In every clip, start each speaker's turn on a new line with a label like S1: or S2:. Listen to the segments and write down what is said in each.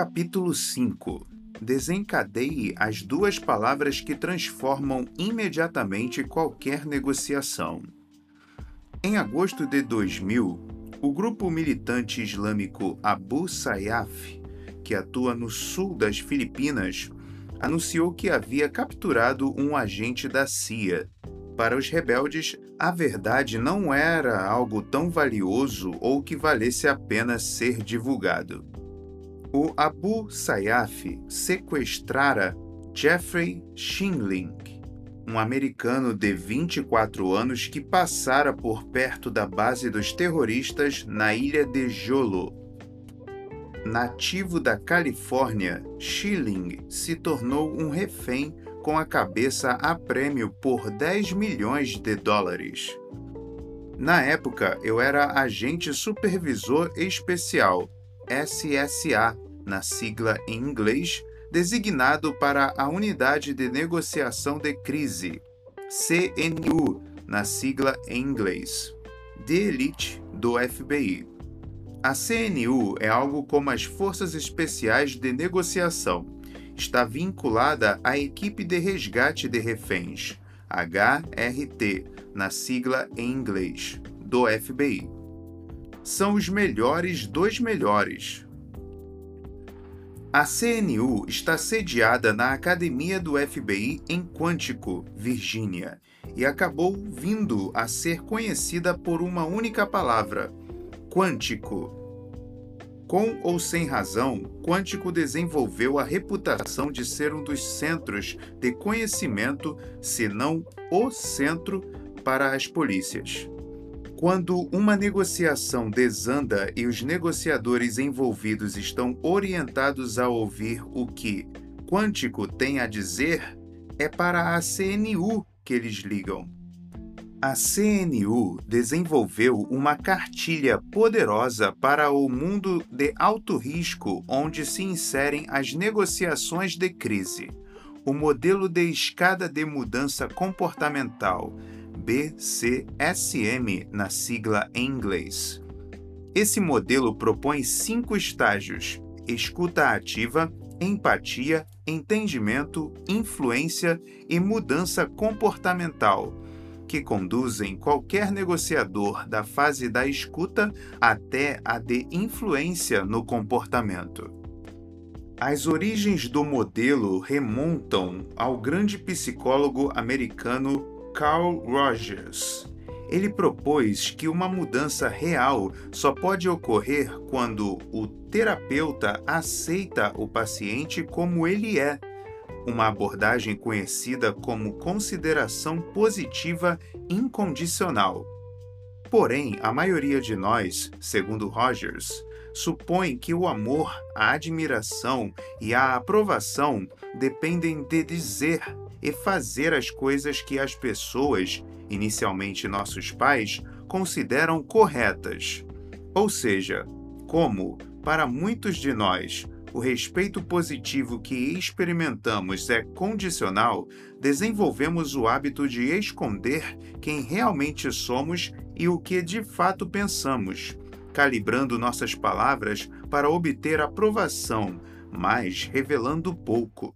S1: Capítulo 5 Desencadeie as duas palavras que transformam imediatamente qualquer negociação. Em agosto de 2000, o grupo militante islâmico Abu Sayyaf, que atua no sul das Filipinas, anunciou que havia capturado um agente da CIA. Para os rebeldes, a verdade não era algo tão valioso ou que valesse a pena ser divulgado o Abu Sayyaf sequestrara Jeffrey Shinling, um americano de 24 anos que passara por perto da base dos terroristas na ilha de Jolo. Nativo da Califórnia, Schilling se tornou um refém com a cabeça a prêmio por 10 milhões de dólares. Na época, eu era agente supervisor especial SSA, na sigla em inglês, designado para a Unidade de Negociação de Crise, CNU, na sigla em inglês, de elite do FBI. A CNU é algo como as Forças Especiais de Negociação. Está vinculada à Equipe de Resgate de Reféns, HRT, na sigla em inglês, do FBI são os melhores dos melhores. A CNU está sediada na Academia do FBI em Quantico, Virgínia, e acabou vindo a ser conhecida por uma única palavra: Quântico. Com ou sem razão, Quântico desenvolveu a reputação de ser um dos centros de conhecimento, se não o centro, para as polícias. Quando uma negociação desanda e os negociadores envolvidos estão orientados a ouvir o que Quântico tem a dizer, é para a CNU que eles ligam. A CNU desenvolveu uma cartilha poderosa para o mundo de alto risco onde se inserem as negociações de crise. O modelo de escada de mudança comportamental BCSM na sigla em inglês. Esse modelo propõe cinco estágios: escuta ativa, empatia, entendimento, influência e mudança comportamental, que conduzem qualquer negociador da fase da escuta até a de influência no comportamento. As origens do modelo remontam ao grande psicólogo americano Carl Rogers. Ele propôs que uma mudança real só pode ocorrer quando o terapeuta aceita o paciente como ele é, uma abordagem conhecida como consideração positiva incondicional. Porém, a maioria de nós, segundo Rogers, supõe que o amor, a admiração e a aprovação dependem de dizer e fazer as coisas que as pessoas, inicialmente nossos pais, consideram corretas. Ou seja, como, para muitos de nós, o respeito positivo que experimentamos é condicional, desenvolvemos o hábito de esconder quem realmente somos e o que de fato pensamos, calibrando nossas palavras para obter aprovação, mas revelando pouco.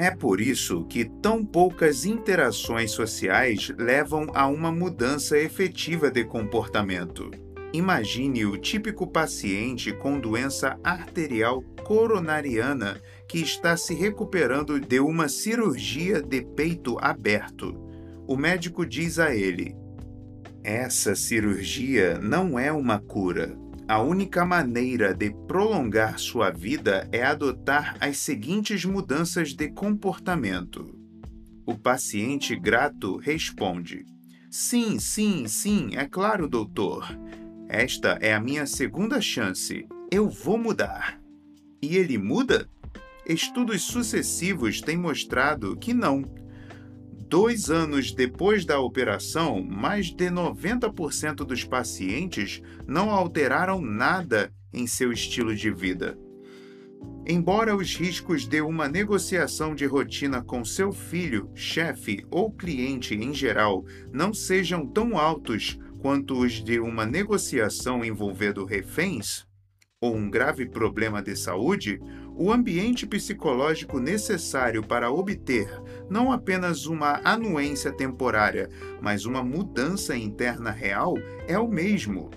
S1: É por isso que tão poucas interações sociais levam a uma mudança efetiva de comportamento. Imagine o típico paciente com doença arterial coronariana que está se recuperando de uma cirurgia de peito aberto. O médico diz a ele: Essa cirurgia não é uma cura, a única maneira de prolongar sua vida é adotar as seguintes mudanças de comportamento. O paciente grato responde: Sim, sim, sim, é claro, doutor. Esta é a minha segunda chance. Eu vou mudar. E ele muda? Estudos sucessivos têm mostrado que não Dois anos depois da operação, mais de 90% dos pacientes não alteraram nada em seu estilo de vida. Embora os riscos de uma negociação de rotina com seu filho, chefe ou cliente em geral não sejam tão altos quanto os de uma negociação envolvendo reféns, ou um grave problema de saúde, o ambiente psicológico necessário para obter não apenas uma anuência temporária, mas uma mudança interna real é o mesmo.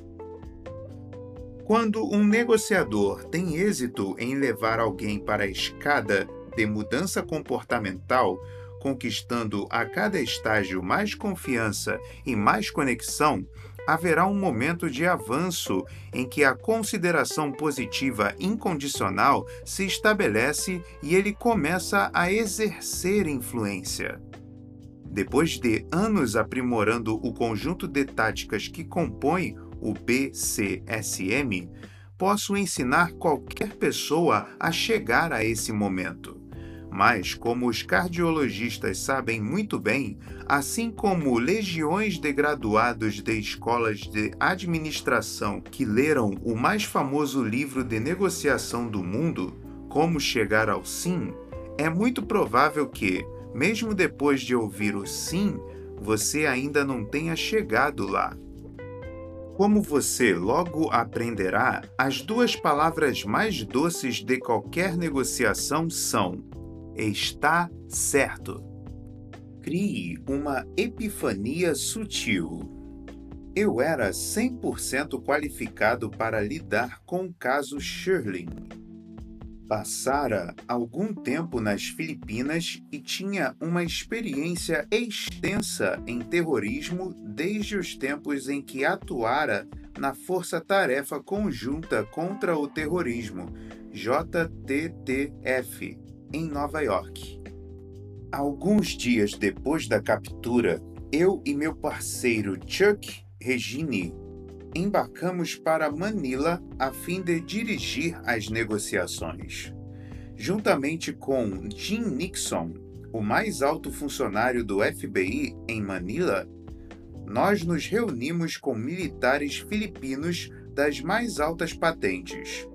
S1: Quando um negociador tem êxito em levar alguém para a escada de mudança comportamental, conquistando a cada estágio mais confiança e mais conexão, haverá um momento de avanço em que a consideração positiva incondicional se estabelece e ele começa a exercer influência. Depois de anos aprimorando o conjunto de táticas que compõe o BCSM, posso ensinar qualquer pessoa a chegar a esse momento. Mas, como os cardiologistas sabem muito bem, assim como legiões de graduados de escolas de administração que leram o mais famoso livro de negociação do mundo, Como Chegar ao Sim, é muito provável que, mesmo depois de ouvir o sim, você ainda não tenha chegado lá. Como você logo aprenderá, as duas palavras mais doces de qualquer negociação são está certo. Crie uma epifania sutil. Eu era 100% qualificado para lidar com o caso Shirley. Passara algum tempo nas Filipinas e tinha uma experiência extensa em terrorismo desde os tempos em que atuara na Força Tarefa Conjunta contra o Terrorismo, JTTF, em Nova York. Alguns dias depois da captura, eu e meu parceiro Chuck Regini embarcamos para Manila a fim de dirigir as negociações. Juntamente com Jim Nixon, o mais alto funcionário do FBI em Manila, nós nos reunimos com militares filipinos das mais altas patentes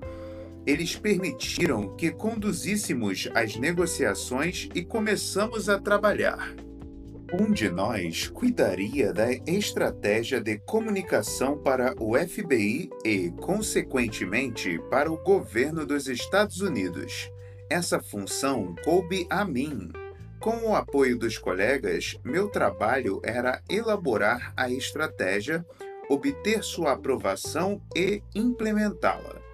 S1: eles permitiram que conduzíssemos as negociações e começamos a trabalhar. Um de nós cuidaria da estratégia de comunicação para o FBI e, consequentemente, para o governo dos Estados Unidos. Essa função coube a mim. Com o apoio dos colegas, meu trabalho era elaborar a estratégia, obter sua aprovação e implementá-la.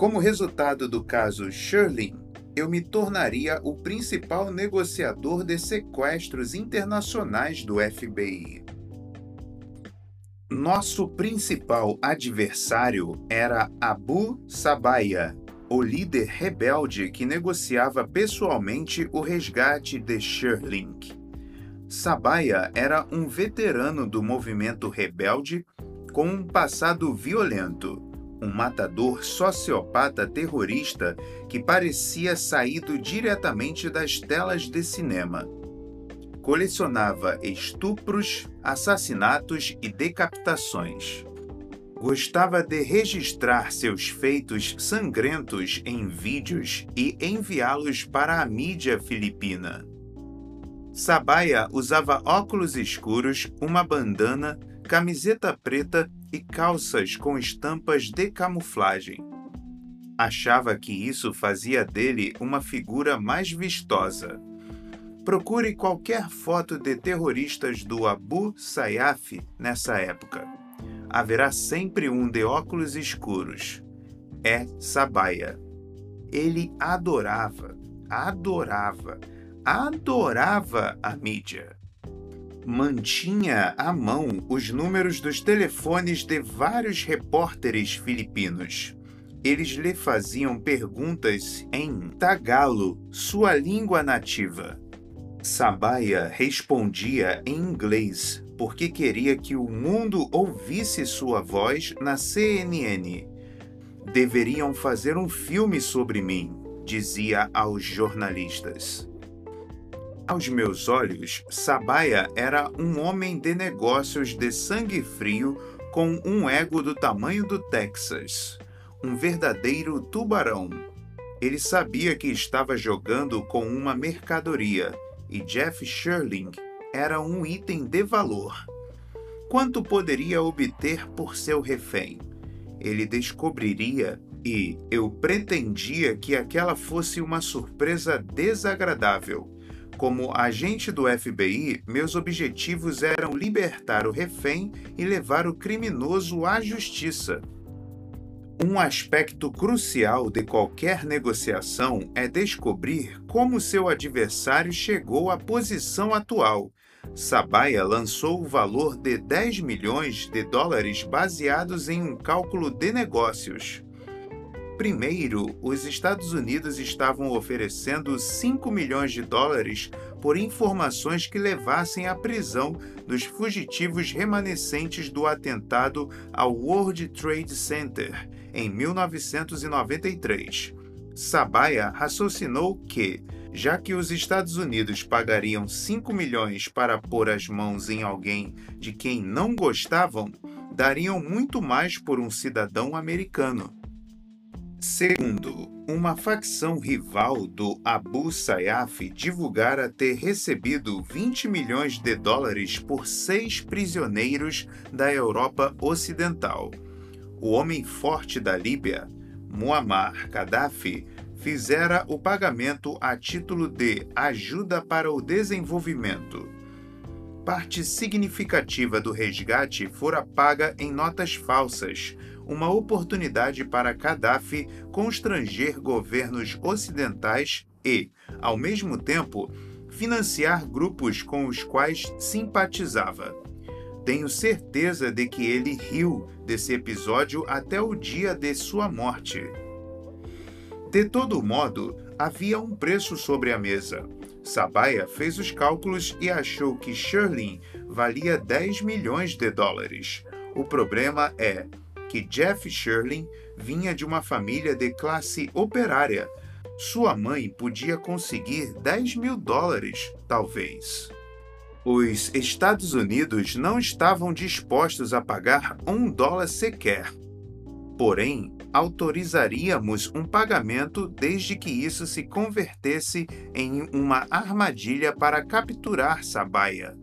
S1: Como resultado do caso Shirley, eu me tornaria o principal negociador de sequestros internacionais do FBI. Nosso principal adversário era Abu Sabaya, o líder rebelde que negociava pessoalmente o resgate de Shirley. Sabaya era um veterano do movimento rebelde com um passado violento um matador sociopata terrorista que parecia saído diretamente das telas de cinema. Colecionava estupros, assassinatos e decapitações. Gostava de registrar seus feitos sangrentos em vídeos e enviá-los para a mídia filipina. Sabaya usava óculos escuros, uma bandana, camiseta preta e calças com estampas de camuflagem. Achava que isso fazia dele uma figura mais vistosa. Procure qualquer foto de terroristas do Abu Sayyaf nessa época. Haverá sempre um de óculos escuros. É Sabaya. Ele adorava, adorava, adorava a mídia mantinha à mão os números dos telefones de vários repórteres filipinos. Eles lhe faziam perguntas em tagalo, sua língua nativa. Sabaya respondia em inglês, porque queria que o mundo ouvisse sua voz na CNN. Deveriam fazer um filme sobre mim, dizia aos jornalistas. Aos meus olhos, Sabaya era um homem de negócios de sangue frio com um ego do tamanho do Texas. Um verdadeiro tubarão. Ele sabia que estava jogando com uma mercadoria e Jeff Sherling era um item de valor. Quanto poderia obter por seu refém? Ele descobriria E eu pretendia que aquela fosse uma surpresa desagradável. Como agente do FBI, meus objetivos eram libertar o refém e levar o criminoso à justiça. Um aspecto crucial de qualquer negociação é descobrir como seu adversário chegou à posição atual Sabaya lançou o valor de 10 milhões de dólares baseados em um cálculo de negócios. Primeiro, os Estados Unidos estavam oferecendo 5 milhões de dólares por informações que levassem à prisão dos fugitivos remanescentes do atentado ao World Trade Center em 1993. Sabaya raciocinou que, já que os Estados Unidos pagariam 5 milhões para pôr as mãos em alguém de quem não gostavam, dariam muito mais por um cidadão americano. Segundo, uma facção rival do Abu Sayyaf divulgara ter recebido 20 milhões de dólares por seis prisioneiros da Europa Ocidental. O homem forte da Líbia, Muammar Gaddafi, fizera o pagamento a título de ajuda para o desenvolvimento. Parte significativa do resgate fora paga em notas falsas, uma oportunidade para Gaddafi constranger governos ocidentais e, ao mesmo tempo, financiar grupos com os quais simpatizava. Tenho certeza de que ele riu desse episódio até o dia de sua morte. De todo modo, havia um preço sobre a mesa. Sabaya fez os cálculos e achou que Shirley valia 10 milhões de dólares. O problema é que Jeff Shirley vinha de uma família de classe operária. Sua mãe podia conseguir 10 mil dólares, talvez. Os Estados Unidos não estavam dispostos a pagar um dólar sequer. Porém, autorizaríamos um pagamento desde que isso se convertesse em uma armadilha para capturar Sabaya.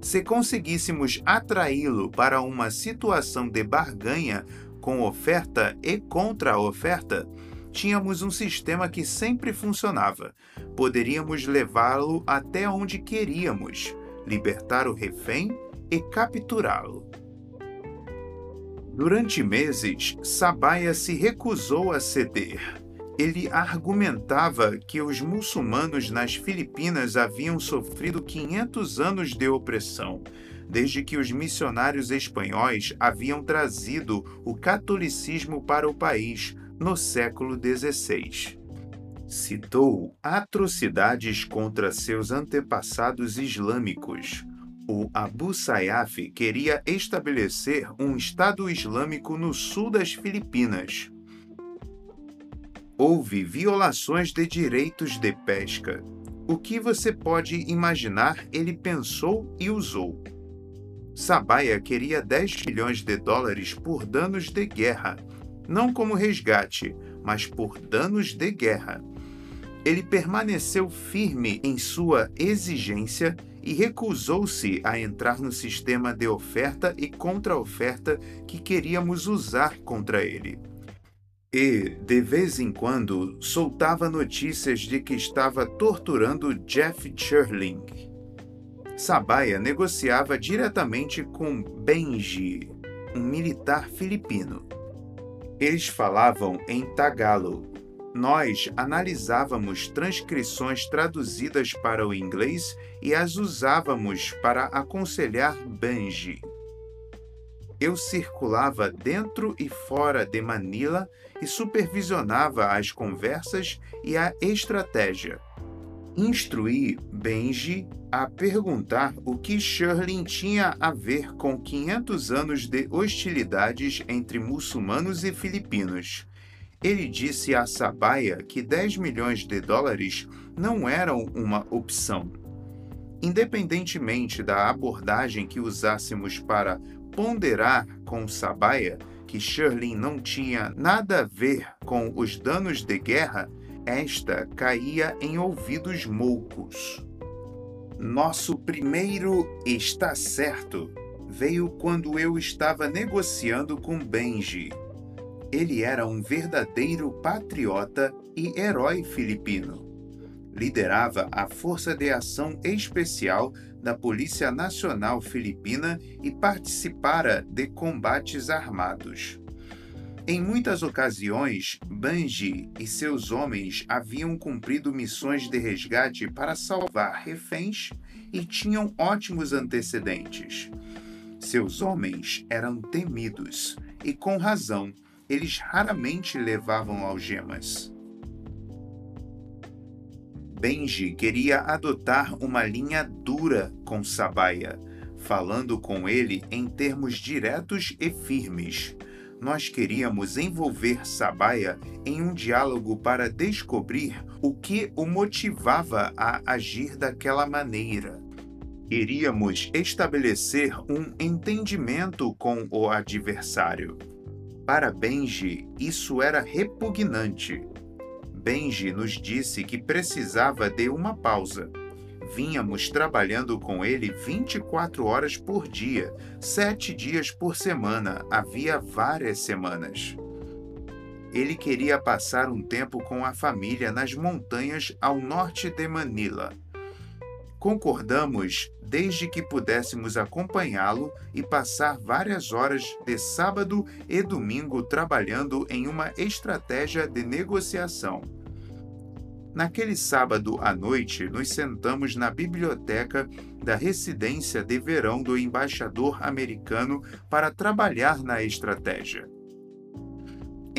S1: Se conseguíssemos atraí-lo para uma situação de barganha com oferta e contra-oferta, tínhamos um sistema que sempre funcionava. Poderíamos levá-lo até onde queríamos, libertar o refém e capturá-lo. Durante meses, Sabaya se recusou a ceder. Ele argumentava que os muçulmanos nas Filipinas haviam sofrido 500 anos de opressão, desde que os missionários espanhóis haviam trazido o catolicismo para o país no século XVI. Citou atrocidades contra seus antepassados islâmicos, o Abu Sayyaf queria estabelecer um Estado Islâmico no sul das Filipinas. Houve violações de direitos de pesca. O que você pode imaginar ele pensou e usou? Sabaya queria 10 milhões de dólares por danos de guerra, não como resgate, mas por danos de guerra. Ele permaneceu firme em sua exigência e recusou-se a entrar no sistema de oferta e contra-oferta que queríamos usar contra ele. E, de vez em quando, soltava notícias de que estava torturando Jeff Churling. Sabaya negociava diretamente com Benji, um militar filipino. Eles falavam em Tagalog, nós analisávamos transcrições traduzidas para o inglês e as usávamos para aconselhar Benji. Eu circulava dentro e fora de Manila e supervisionava as conversas e a estratégia. Instruí Benji a perguntar o que Shirley tinha a ver com 500 anos de hostilidades entre muçulmanos e filipinos. Ele disse a Sabaya que 10 milhões de dólares não eram uma opção. Independentemente da abordagem que usássemos para ponderar com Sabaya que Shirley não tinha nada a ver com os danos de guerra, esta caía em ouvidos moucos. Nosso primeiro está certo veio quando eu estava negociando com Benji Ele era um verdadeiro patriota e herói filipino. Liderava a Força de Ação Especial da Polícia Nacional Filipina e participara de combates armados. Em muitas ocasiões, Banji e seus homens haviam cumprido missões de resgate para salvar reféns e tinham ótimos antecedentes. Seus homens eram temidos e, com razão, eles raramente levavam algemas. Benji queria adotar uma linha dura com Sabaya, falando com ele em termos diretos e firmes nós queríamos envolver Sabaya em um diálogo para descobrir o que o motivava a agir daquela maneira. Queríamos estabelecer um entendimento com o adversário. Para Benji, isso era repugnante. Benji nos disse que precisava de uma pausa Vínhamos trabalhando com ele 24 horas por dia, sete dias por semana, havia várias semanas. Ele queria passar um tempo com a família nas montanhas ao norte de Manila. Concordamos desde que pudéssemos acompanhá-lo e passar várias horas de sábado e domingo trabalhando em uma estratégia de negociação. Naquele sábado à noite, nos sentamos na biblioteca da residência de verão do embaixador americano para trabalhar na estratégia.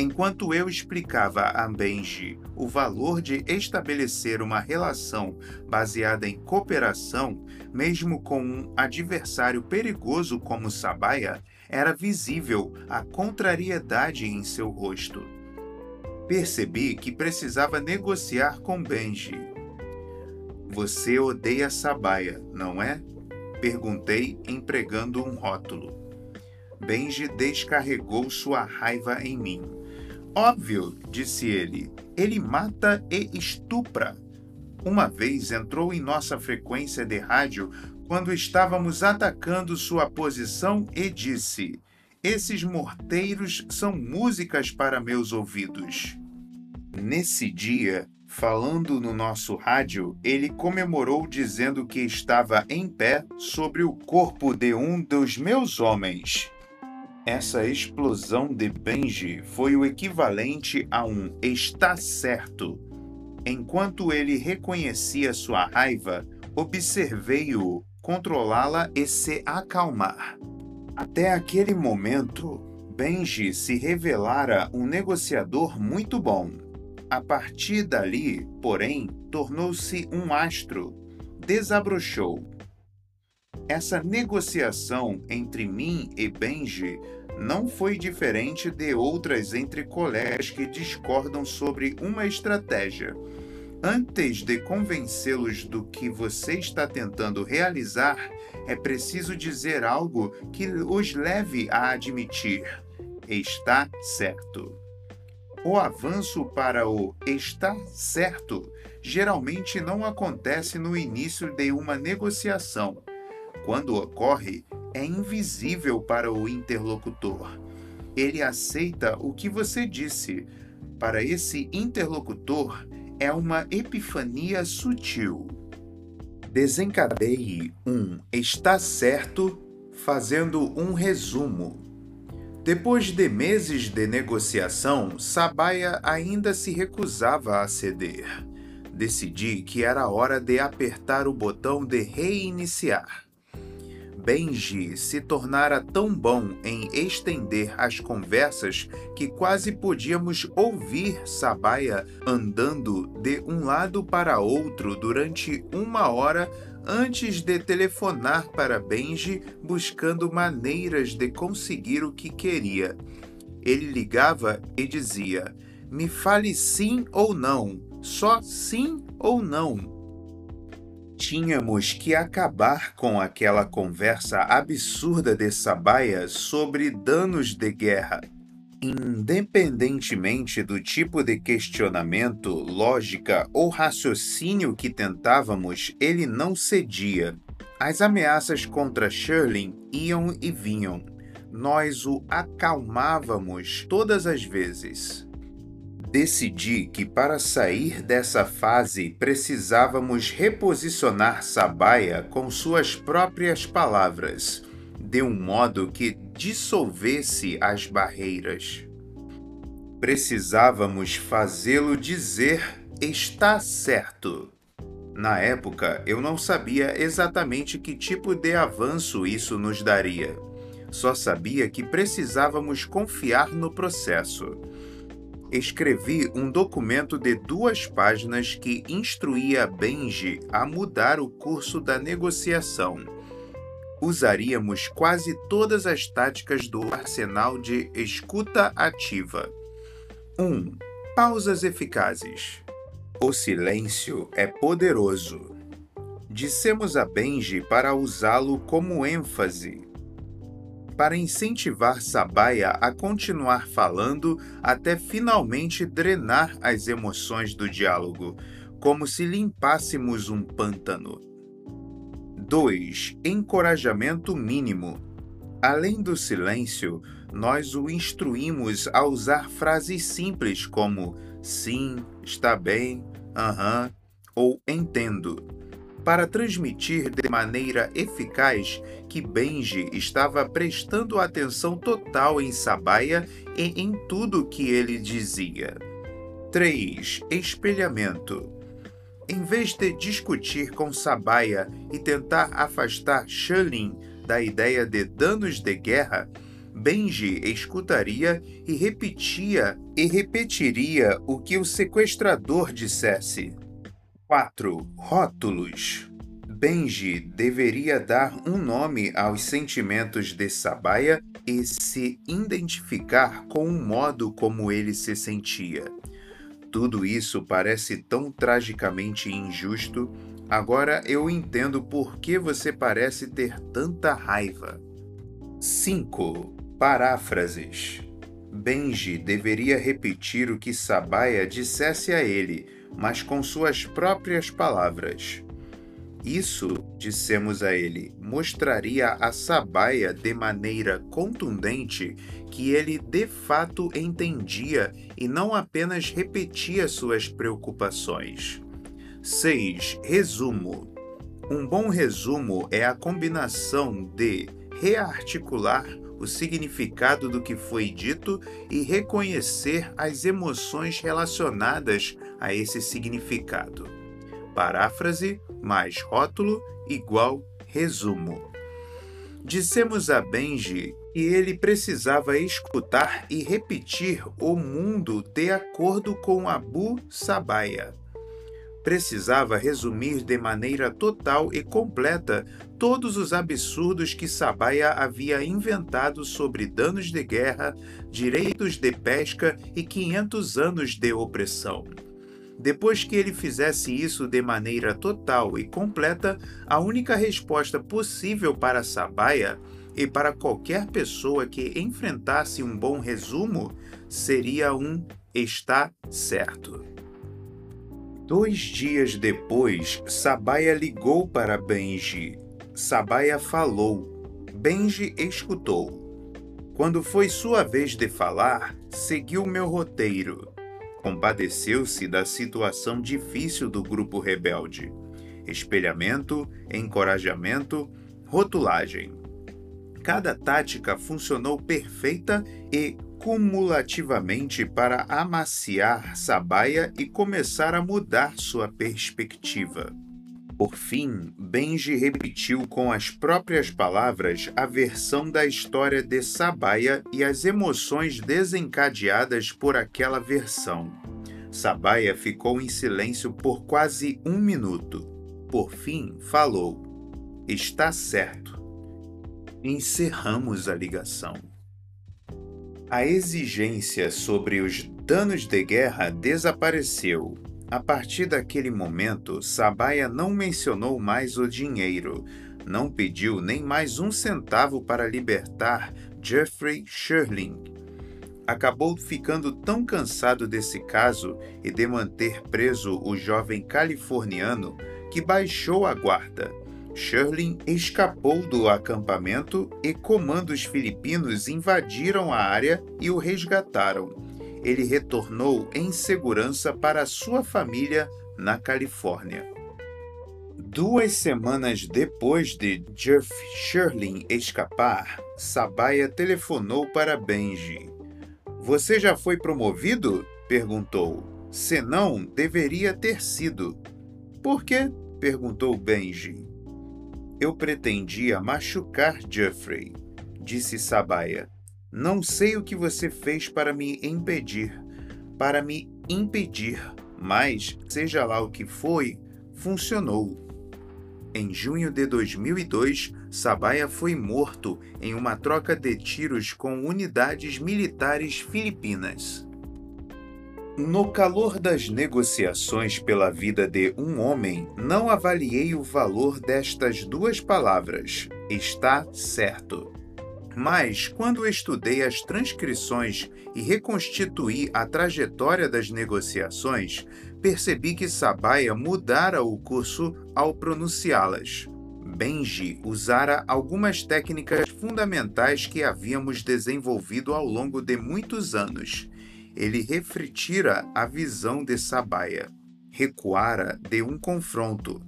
S1: Enquanto eu explicava a Benji o valor de estabelecer uma relação baseada em cooperação, mesmo com um adversário perigoso como Sabaya, era visível a contrariedade em seu rosto. Percebi que precisava negociar com Benji. Você odeia Sabaya, não é? Perguntei, empregando um rótulo. Benji descarregou sua raiva em mim. Óbvio, disse ele. Ele mata e estupra. Uma vez entrou em nossa frequência de rádio quando estávamos atacando sua posição e disse: Esses morteiros são músicas para meus ouvidos. Nesse dia, falando no nosso rádio, ele comemorou dizendo que estava em pé sobre o corpo de um dos meus homens. Essa explosão de Benji foi o equivalente a um está certo. Enquanto ele reconhecia sua raiva, observei-o controlá-la e se acalmar. Até aquele momento, Benji se revelara um negociador muito bom. A partir dali, porém, tornou-se um astro, desabrochou. Essa negociação entre mim e Benji não foi diferente de outras entre colegas que discordam sobre uma estratégia. Antes de convencê-los do que você está tentando realizar, é preciso dizer algo que os leve a admitir: está certo. O avanço para o está certo geralmente não acontece no início de uma negociação. Quando ocorre, é invisível para o interlocutor. Ele aceita o que você disse. Para esse interlocutor, é uma epifania sutil. Desencadeie um está certo fazendo um resumo. Depois de meses de negociação, Sabaya ainda se recusava a ceder. Decidi que era hora de apertar o botão de reiniciar. Benji se tornara tão bom em estender as conversas que quase podíamos ouvir Sabaya andando de um lado para outro durante uma hora antes de telefonar para Benji buscando maneiras de conseguir o que queria. Ele ligava e dizia: Me fale sim ou não, só sim ou não. Tínhamos que acabar com aquela conversa absurda de Sabaia sobre danos de guerra. Independentemente do tipo de questionamento, lógica ou raciocínio que tentávamos, ele não cedia. As ameaças contra Shirley iam e vinham. nós o acalmávamos todas as vezes. Decidi que para sair dessa fase precisávamos reposicionar Sabaia com suas próprias palavras, de um modo que dissolvesse as barreiras. Precisávamos fazê-lo dizer está certo. Na época, eu não sabia exatamente que tipo de avanço isso nos daria. Só sabia que precisávamos confiar no processo. Escrevi um documento de duas páginas que instruía Benji a mudar o curso da negociação. Usaríamos quase todas as táticas do arsenal de escuta ativa 1. Pausas eficazes. O silêncio é poderoso. Dissemos a Benji para usá-lo como ênfase, para incentivar Sabaia a continuar falando até finalmente drenar as emoções do diálogo, como se limpássemos um pântano. 2. Encorajamento mínimo. Além do silêncio, nós o instruímos a usar frases simples como sim, está bem, aham ou entendo, para transmitir de maneira eficaz que Benji estava prestando atenção total em Sabaia e em tudo que ele dizia. 3. Espelhamento. Em vez de discutir com Sabaia e tentar afastar Shalin da ideia de danos de guerra, Benji escutaria e repetia e repetiria o que o sequestrador dissesse. 4. Rótulos. Benji deveria dar um nome aos sentimentos de Sabaia e se identificar com o modo como ele se sentia. Tudo isso parece tão tragicamente injusto. Agora eu entendo por que você parece ter tanta raiva. 5. Paráfrases. Benji deveria repetir o que Sabaia dissesse a ele, mas com suas próprias palavras. Isso, dissemos a ele, mostraria a Sabaia de maneira contundente que ele de fato entendia e não apenas repetia suas preocupações. 6. Resumo. Um bom resumo é a combinação de rearticular o significado do que foi dito e reconhecer as emoções relacionadas a esse significado. Paráfrase mais rótulo igual resumo. Dissemos a Benji que ele precisava escutar e repetir o mundo de acordo com Abu Sabaya precisava resumir de maneira total e completa todos os absurdos que Sabaia havia inventado sobre danos de guerra, direitos de pesca e 500 anos de opressão. Depois que ele fizesse isso de maneira total e completa, a única resposta possível para Sabaia e para qualquer pessoa que enfrentasse um bom resumo seria um está certo. Dois dias depois, Sabaia ligou para Benji. Sabaia falou. Benji escutou. Quando foi sua vez de falar, seguiu meu roteiro. Compadeceu-se da situação difícil do grupo rebelde. Espelhamento, encorajamento, rotulagem. Cada tática funcionou perfeita e cumulativamente para amaciar Sabaia e começar a mudar sua perspectiva. Por fim, Benji repetiu com as próprias palavras a versão da história de Sabaia e as emoções desencadeadas por aquela versão. Sabaia ficou em silêncio por quase um minuto. Por fim, falou: Está certo. Encerramos a ligação. A exigência sobre os danos de guerra desapareceu. A partir daquele momento, Sabaia não mencionou mais o dinheiro, não pediu nem mais um centavo para libertar Jeffrey Sherling. Acabou ficando tão cansado desse caso e de manter preso o jovem californiano que baixou a guarda Sherlin escapou do acampamento e comandos filipinos invadiram a área e o resgataram. Ele retornou em segurança para sua família na Califórnia. Duas semanas depois de Jeff Sherlin escapar, Sabaya telefonou para Benji. Você já foi promovido? perguntou. Se não, deveria ter sido. Por quê? perguntou Benji. Eu pretendia machucar Jeffrey, disse Sabaya. Não sei o que você fez para me impedir, para me impedir, mas, seja lá o que foi, funcionou. Em junho de 2002, Sabaya foi morto em uma troca de tiros com unidades militares filipinas. No calor das negociações pela vida de um homem, não avaliei o valor destas duas palavras, está certo. Mas, quando estudei as transcrições e reconstituí a trajetória das negociações, percebi que Sabaya mudara o curso ao pronunciá-las. Benji usara algumas técnicas fundamentais que havíamos desenvolvido ao longo de muitos anos ele refletira a visão de Sabaia, recuara de um confronto,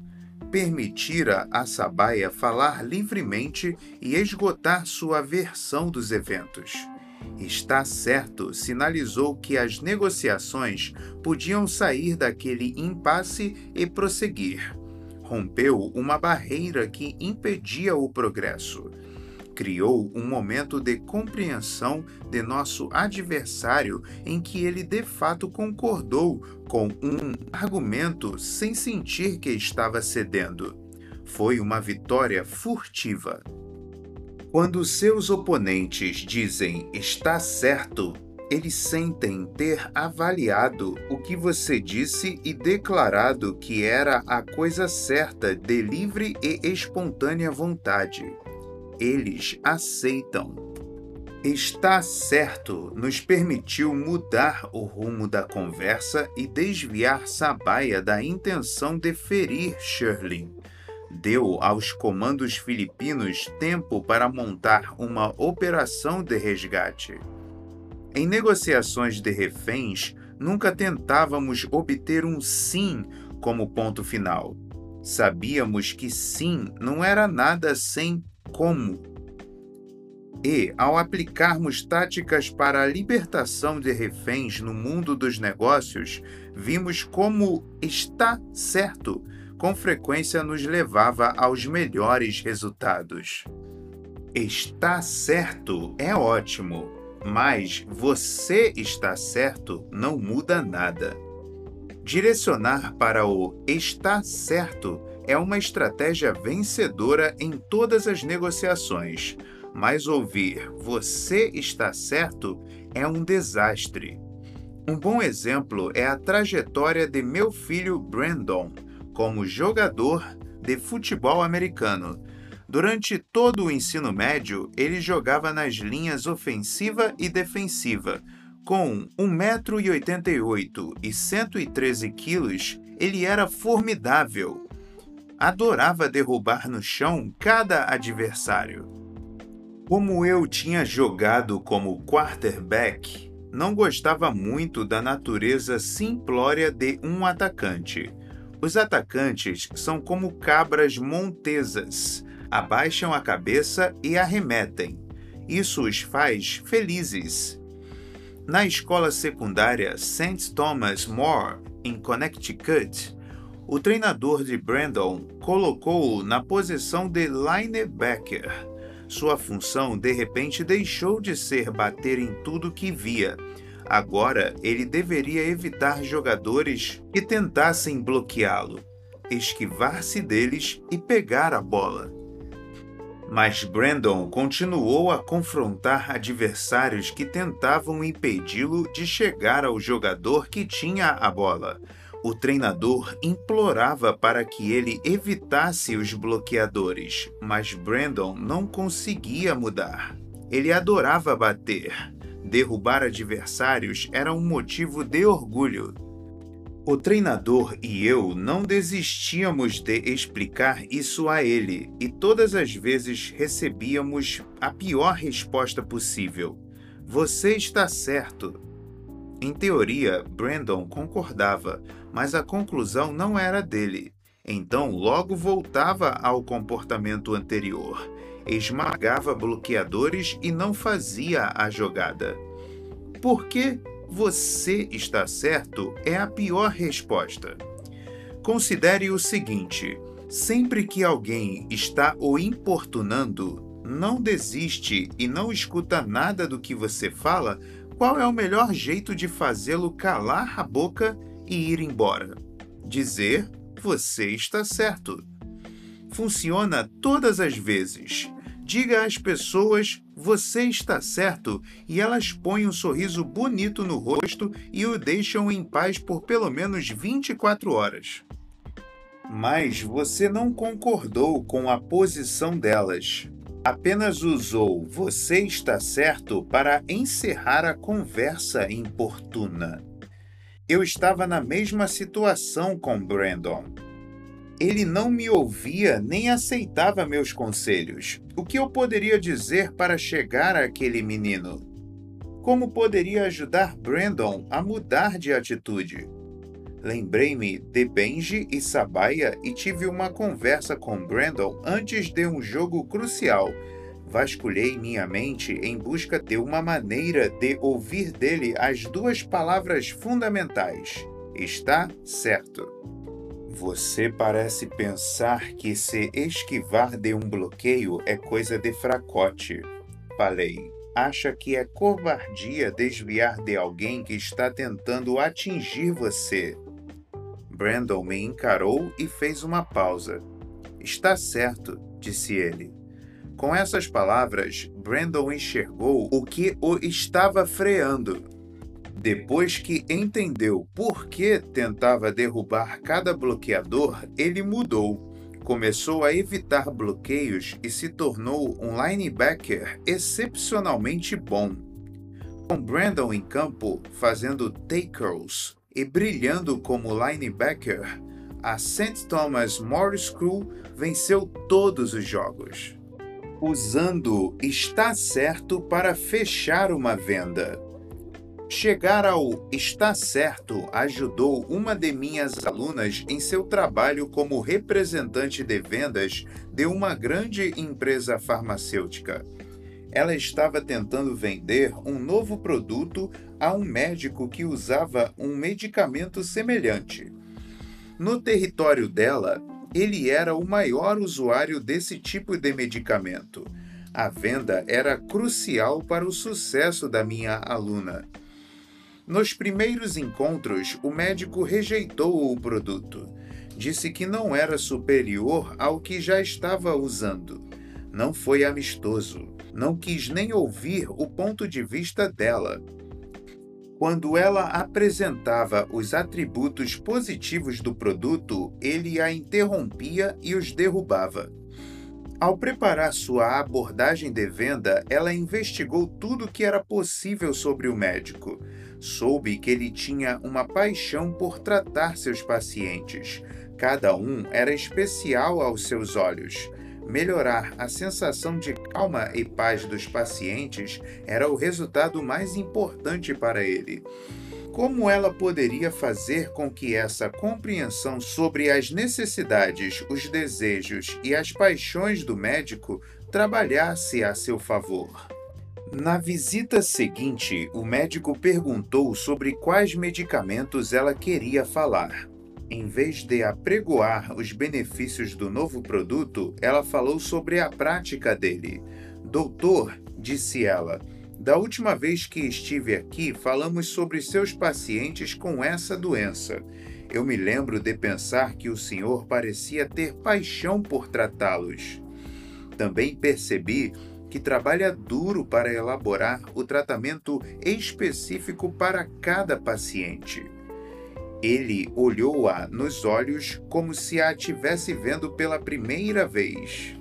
S1: permitira a Sabaia falar livremente e esgotar sua versão dos eventos. Está certo, sinalizou que as negociações podiam sair daquele impasse e prosseguir. Rompeu uma barreira que impedia o progresso criou um momento de compreensão de nosso adversário em que ele de fato concordou com um argumento sem sentir que estava cedendo. Foi uma vitória furtiva. Quando seus oponentes dizem está certo, eles sentem ter avaliado o que você disse e declarado que era a coisa certa de livre e espontânea vontade eles aceitam. Está certo nos permitiu mudar o rumo da conversa e desviar Sabaia da intenção de ferir Shirley. Deu aos comandos filipinos tempo para montar uma operação de resgate. Em negociações de reféns, nunca tentávamos obter um sim como ponto final. Sabíamos que sim não era nada sem como. E, ao aplicarmos táticas para a libertação de reféns no mundo dos negócios, vimos como está certo com frequência nos levava aos melhores resultados. Está certo é ótimo, mas você está certo não muda nada. Direcionar para o está certo é uma estratégia vencedora em todas as negociações, mas ouvir você está certo é um desastre. Um bom exemplo é a trajetória de meu filho Brandon como jogador de futebol americano. Durante todo o ensino médio, ele jogava nas linhas ofensiva e defensiva. Com 1,88m e 113 quilos, ele era formidável adorava derrubar no chão cada adversário. Como eu tinha jogado como quarterback, não gostava muito da natureza simplória de um atacante. Os atacantes são como cabras montesas, abaixam a cabeça e arremetem. Isso os faz felizes. Na escola secundária St. Thomas More, em Connecticut, o treinador de Brandon colocou-o na posição de linebacker. Sua função de repente deixou de ser bater em tudo que via. Agora ele deveria evitar jogadores que tentassem bloqueá-lo, esquivar-se deles e pegar a bola. Mas Brandon continuou a confrontar adversários que tentavam impedi-lo de chegar ao jogador que tinha a bola. O treinador implorava para que ele evitasse os bloqueadores, mas Brandon não conseguia mudar. Ele adorava bater. Derrubar adversários era um motivo de orgulho. O treinador e eu não desistíamos de explicar isso a ele, e todas as vezes recebíamos a pior resposta possível: Você está certo. Em teoria, Brandon concordava, mas a conclusão não era dele. Então, logo voltava ao comportamento anterior, esmagava bloqueadores e não fazia a jogada. Por que você está certo é a pior resposta. Considere o seguinte: sempre que alguém está o importunando, não desiste e não escuta nada do que você fala, qual é o melhor jeito de fazê-lo calar a boca e ir embora? Dizer você está certo. Funciona todas as vezes. Diga às pessoas você está certo e elas põem um sorriso bonito no rosto e o deixam em paz por pelo menos 24 horas. Mas você não concordou com a posição delas. Apenas usou você está certo para encerrar a conversa importuna. Eu estava na mesma situação com Brandon. Ele não me ouvia nem aceitava meus conselhos. O que eu poderia dizer para chegar àquele menino? Como poderia ajudar Brandon a mudar de atitude? Lembrei-me de Benji e Sabaya e tive uma conversa com Brandon antes de um jogo crucial. Vasculhei minha mente em busca de uma maneira de ouvir dele as duas palavras fundamentais: está certo. Você parece pensar que se esquivar de um bloqueio é coisa de fracote. Falei. Acha que é covardia desviar de alguém que está tentando atingir você. Brandon me encarou e fez uma pausa. Está certo, disse ele. Com essas palavras, Brandon enxergou o que o estava freando. Depois que entendeu por que tentava derrubar cada bloqueador, ele mudou. Começou a evitar bloqueios e se tornou um linebacker excepcionalmente bom. Com Brandon em campo, fazendo tackles e brilhando como linebacker, a St. Thomas More School venceu todos os jogos. Usando está certo para fechar uma venda. Chegar ao está certo ajudou uma de minhas alunas em seu trabalho como representante de vendas de uma grande empresa farmacêutica. Ela estava tentando vender um novo produto a um médico que usava um medicamento semelhante. No território dela, ele era o maior usuário desse tipo de medicamento. A venda era crucial para o sucesso da minha aluna. Nos primeiros encontros, o médico rejeitou o produto. Disse que não era superior ao que já estava usando. Não foi amistoso. Não quis nem ouvir o ponto de vista dela. Quando ela apresentava os atributos positivos do produto, ele a interrompia e os derrubava. Ao preparar sua abordagem de venda, ela investigou tudo o que era possível sobre o médico. Soube que ele tinha uma paixão por tratar seus pacientes. Cada um era especial aos seus olhos. Melhorar a sensação de calma e paz dos pacientes era o resultado mais importante para ele. Como ela poderia fazer com que essa compreensão sobre as necessidades, os desejos e as paixões do médico trabalhasse a seu favor? Na visita seguinte, o médico perguntou sobre quais medicamentos ela queria falar. Em vez de apregoar os benefícios do novo produto, ela falou sobre a prática dele. Doutor, disse ela, da última vez que estive aqui, falamos sobre seus pacientes com essa doença. Eu me lembro de pensar que o senhor parecia ter paixão por tratá-los. Também percebi que trabalha duro para elaborar o tratamento específico para cada paciente. Ele olhou-a nos olhos como se a estivesse vendo pela primeira vez.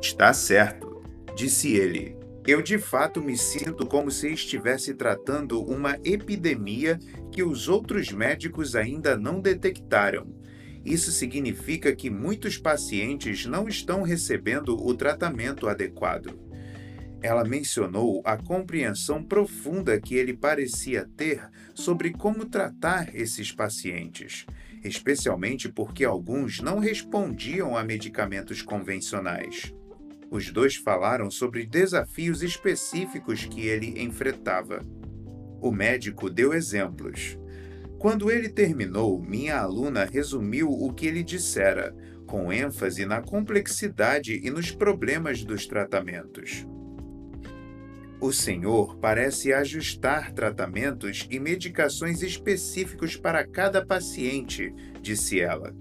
S1: Está certo, disse ele. Eu de fato me sinto como se estivesse tratando uma epidemia que os outros médicos ainda não detectaram. Isso significa que muitos pacientes não estão recebendo o tratamento adequado. Ela mencionou a compreensão profunda que ele parecia ter sobre como tratar esses pacientes, especialmente porque alguns não respondiam a medicamentos convencionais. Os dois falaram sobre desafios específicos que ele enfrentava. O médico deu exemplos. Quando ele terminou, minha aluna resumiu o que ele dissera, com ênfase na complexidade e nos problemas dos tratamentos. O Senhor parece ajustar tratamentos e medicações específicos para cada paciente, disse ela.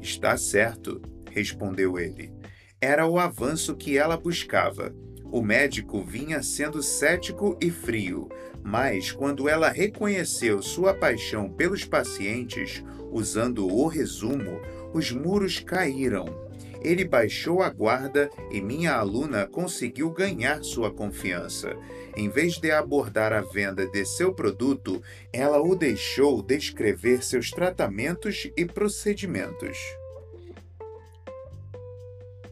S1: Está certo, respondeu ele. Era o avanço que ela buscava. O médico vinha sendo cético e frio, mas quando ela reconheceu sua paixão pelos pacientes, usando o resumo, os muros caíram ele baixou a guarda e minha aluna conseguiu ganhar sua confiança. Em vez de abordar a venda de seu produto, ela o deixou descrever seus tratamentos e procedimentos.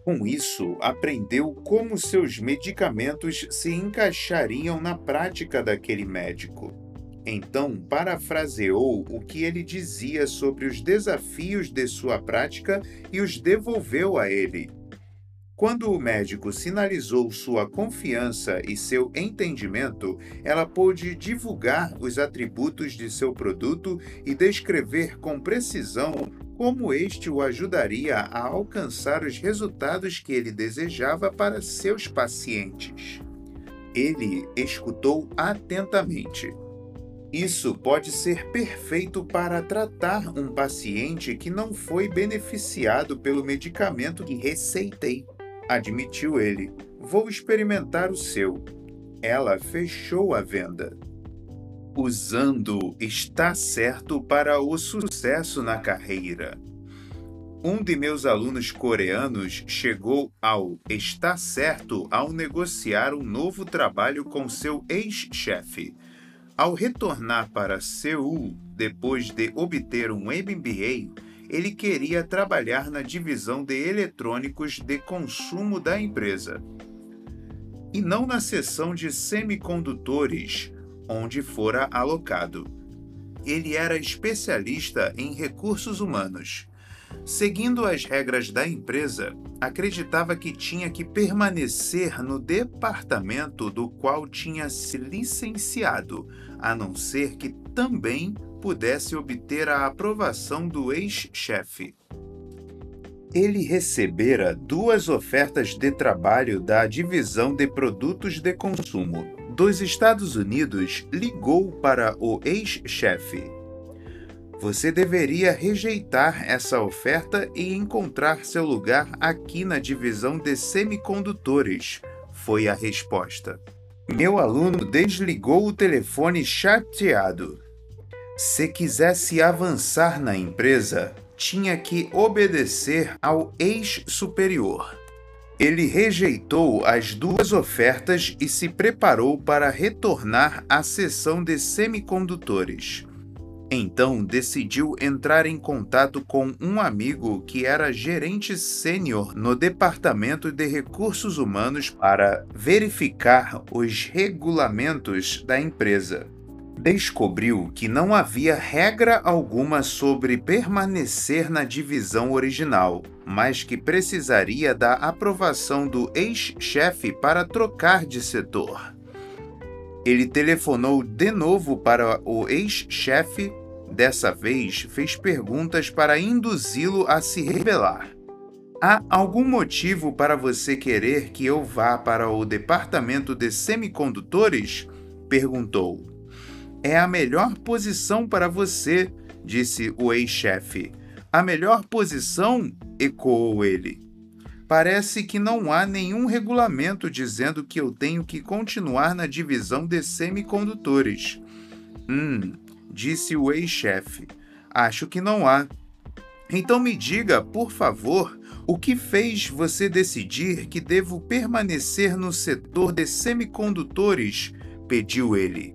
S1: Com isso, aprendeu como seus medicamentos se encaixariam na prática daquele médico. Então, parafraseou o que ele dizia sobre os desafios de sua prática e os devolveu a ele. Quando o médico sinalizou sua confiança e seu entendimento, ela pôde divulgar os atributos de seu produto e descrever com precisão como este o ajudaria a alcançar os resultados que ele desejava para seus pacientes. Ele escutou atentamente isso pode ser perfeito para tratar um paciente que não foi beneficiado pelo medicamento que receitei, admitiu ele. Vou experimentar o seu. Ela fechou a venda. Usando está certo para o sucesso na carreira. Um de meus alunos coreanos chegou ao está certo ao negociar um novo trabalho com seu ex-chefe. Ao retornar para Seul depois de obter um MBA, ele queria trabalhar na divisão de eletrônicos de consumo da empresa e não na seção de semicondutores, onde fora alocado. Ele era especialista em recursos humanos Seguindo as regras da empresa, acreditava que tinha que permanecer no departamento do qual tinha se licenciado, a não ser que também pudesse obter a aprovação do ex-chefe. Ele recebera duas ofertas de trabalho da Divisão de Produtos de Consumo dos Estados Unidos. Ligou para o ex-chefe você deveria rejeitar essa oferta e encontrar seu lugar aqui na divisão de semicondutores, foi a resposta. Meu aluno desligou o telefone chateado. Se quisesse avançar na empresa, tinha que obedecer ao ex-superior. Ele rejeitou as duas ofertas e se preparou para retornar à seção de semicondutores. Então decidiu entrar em contato com um amigo que era gerente sênior no Departamento de Recursos Humanos para verificar os regulamentos da empresa. Descobriu que não havia regra alguma sobre permanecer na divisão original, mas que precisaria da aprovação do ex-chefe para trocar de setor. Ele telefonou de novo para o ex-chefe Dessa vez, fez perguntas para induzi-lo a se rebelar. Há algum motivo para você querer que eu vá para o departamento de semicondutores? perguntou. É a melhor posição para você, disse o ex-chefe. A melhor posição? ecoou ele. Parece que não há nenhum regulamento dizendo que eu tenho que continuar na divisão de semicondutores. Hum, disse o ex-chefe. Acho que não há. Então me diga, por favor, O que fez você decidir que devo permanecer no setor de semicondutores? pediu ele.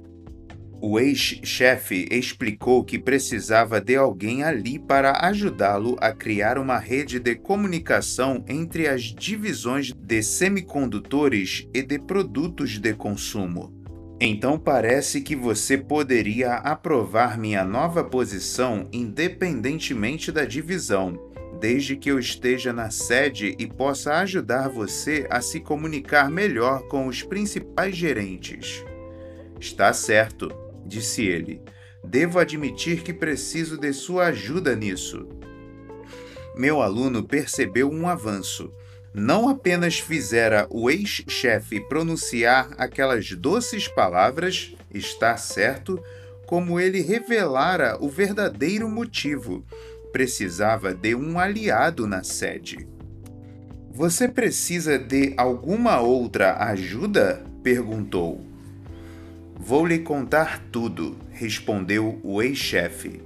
S1: O ex-chefe explicou que precisava de alguém ali para ajudá-lo a criar uma rede de comunicação entre as divisões de semicondutores e de produtos de consumo. Então parece que você poderia aprovar minha nova posição independentemente da divisão, desde que eu esteja na sede e possa ajudar você a se comunicar melhor com os principais gerentes. Está certo disse ele. Devo admitir que preciso de sua ajuda nisso. Meu aluno percebeu um avanço. Não apenas fizera o ex-chefe pronunciar aquelas doces palavras, está certo, como ele revelara o verdadeiro motivo. Precisava de um aliado na sede. Você precisa de alguma outra ajuda? perguntou. Vou lhe contar tudo, respondeu o ex-chefe.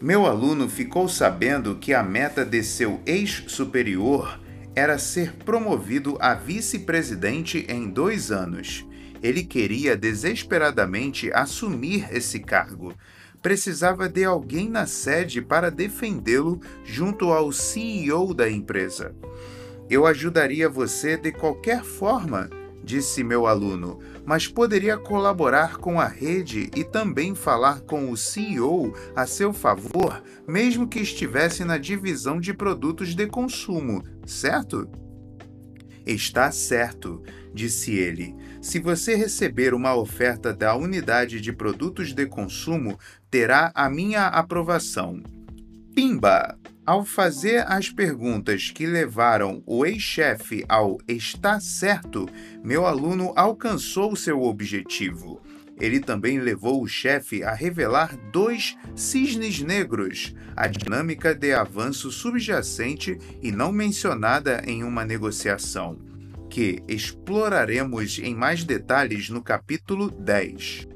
S1: Meu aluno ficou sabendo que a meta de seu ex-superior era ser promovido a vice-presidente em dois anos. Ele queria desesperadamente assumir esse cargo. Precisava de alguém na sede para defendê-lo junto ao CEO da empresa. Eu ajudaria você de qualquer forma, disse meu aluno, mas poderia colaborar com a rede e também falar com o CEO a seu favor, mesmo que estivesse na divisão de produtos de consumo, certo? Está certo, disse ele. Se você receber uma oferta da unidade de produtos de consumo, terá a minha aprovação. Pimba! Ao fazer as perguntas que levaram o ex-chefe ao está certo, meu aluno alcançou seu objetivo. Ele também levou o chefe a revelar dois cisnes negros, a dinâmica de avanço subjacente e não mencionada em uma negociação, que exploraremos em mais detalhes no capítulo 10.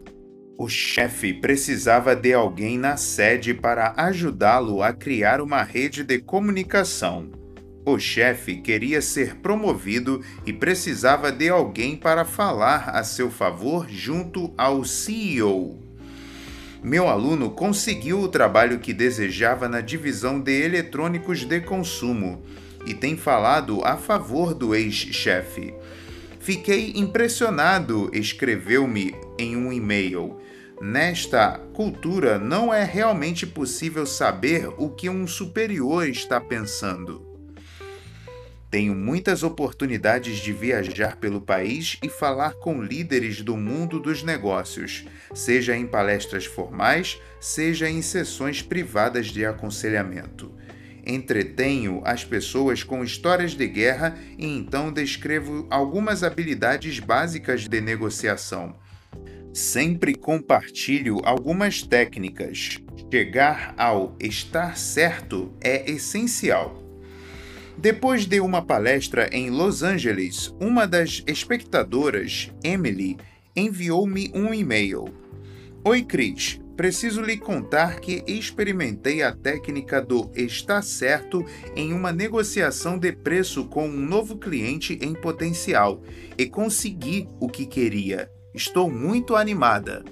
S1: O chefe precisava de alguém na sede para ajudá-lo a criar uma rede de comunicação. O chefe queria ser promovido e precisava de alguém para falar a seu favor junto ao CEO. Meu aluno conseguiu o trabalho que desejava na divisão de eletrônicos de consumo e tem falado a favor do ex-chefe. Fiquei impressionado, escreveu-me em um e-mail. Nesta cultura, não é realmente possível saber o que um superior está pensando. Tenho muitas oportunidades de viajar pelo país e falar com líderes do mundo dos negócios, seja em palestras formais, seja em sessões privadas de aconselhamento. Entretenho as pessoas com histórias de guerra e então descrevo algumas habilidades básicas de negociação. Sempre compartilho algumas técnicas. Chegar ao estar certo é essencial. Depois de uma palestra em Los Angeles, uma das espectadoras, Emily, enviou-me um e-mail. Oi, Cris. Preciso lhe contar que experimentei a técnica do está certo em uma negociação de preço com um novo cliente em potencial e consegui o que queria. Estou muito animada.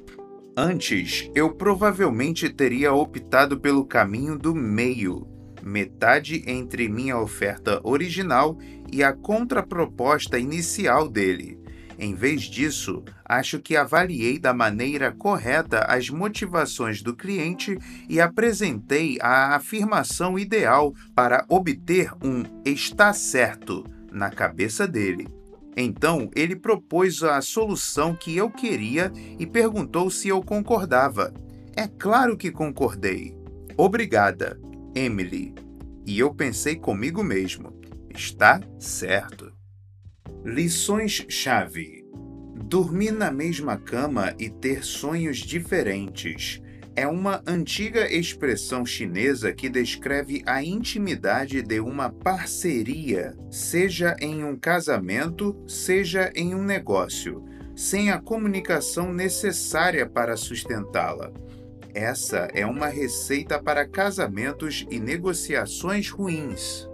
S1: Antes, eu provavelmente teria optado pelo caminho do meio, metade entre minha oferta original e a contraproposta inicial dele. Em vez disso, acho que avaliei da maneira correta as motivações do cliente e apresentei a afirmação ideal para obter um está certo na cabeça dele. Então ele propôs a solução que eu queria e perguntou se eu concordava. É claro que concordei. Obrigada, Emily. E eu pensei comigo mesmo: está certo. Lições-chave: Dormir na mesma cama e ter sonhos diferentes é uma antiga expressão chinesa que descreve a intimidade de uma parceria, seja em um casamento, seja em um negócio, sem a comunicação necessária para sustentá-la. Essa é uma receita para casamentos e negociações ruins.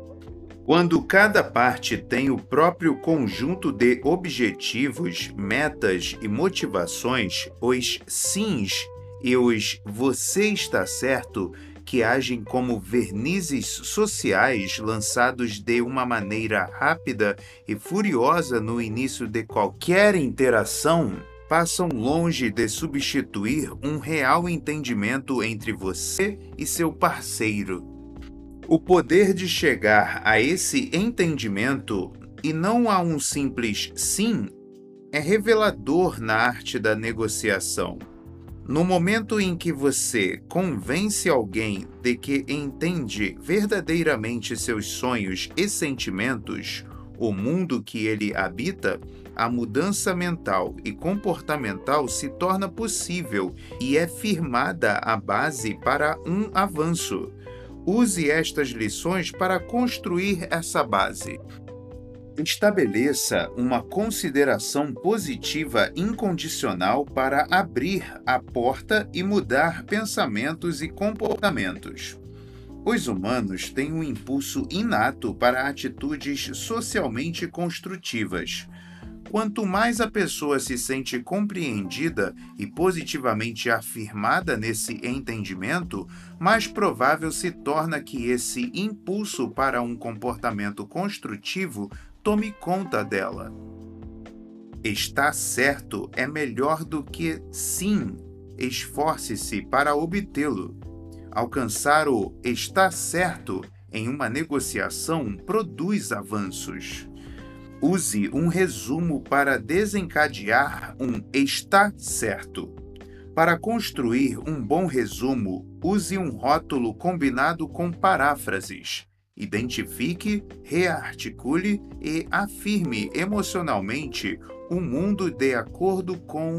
S1: Quando cada parte tem o próprio conjunto de objetivos, metas e motivações, os sims e os você está certo, que agem como vernizes sociais lançados de uma maneira rápida e furiosa no início de qualquer interação, passam longe de substituir um real entendimento entre você e seu parceiro. O poder de chegar a esse entendimento e não a um simples sim é revelador na arte da negociação. No momento em que você convence alguém de que entende verdadeiramente seus sonhos e sentimentos, o mundo que ele habita, a mudança mental e comportamental se torna possível e é firmada a base para um avanço. Use estas lições para construir essa base. Estabeleça uma consideração positiva incondicional para abrir a porta e mudar pensamentos e comportamentos. Os humanos têm um impulso inato para atitudes socialmente construtivas Quanto mais a pessoa se sente compreendida e positivamente afirmada nesse entendimento, mais provável se torna que esse impulso para um comportamento construtivo tome conta dela. Está certo é melhor do que sim. Esforce-se para obtê-lo. Alcançar o está certo em uma negociação produz avanços. Use um resumo para desencadear um está certo. Para construir um bom resumo, use um rótulo combinado com paráfrases. Identifique, rearticule e afirme emocionalmente o mundo de acordo com.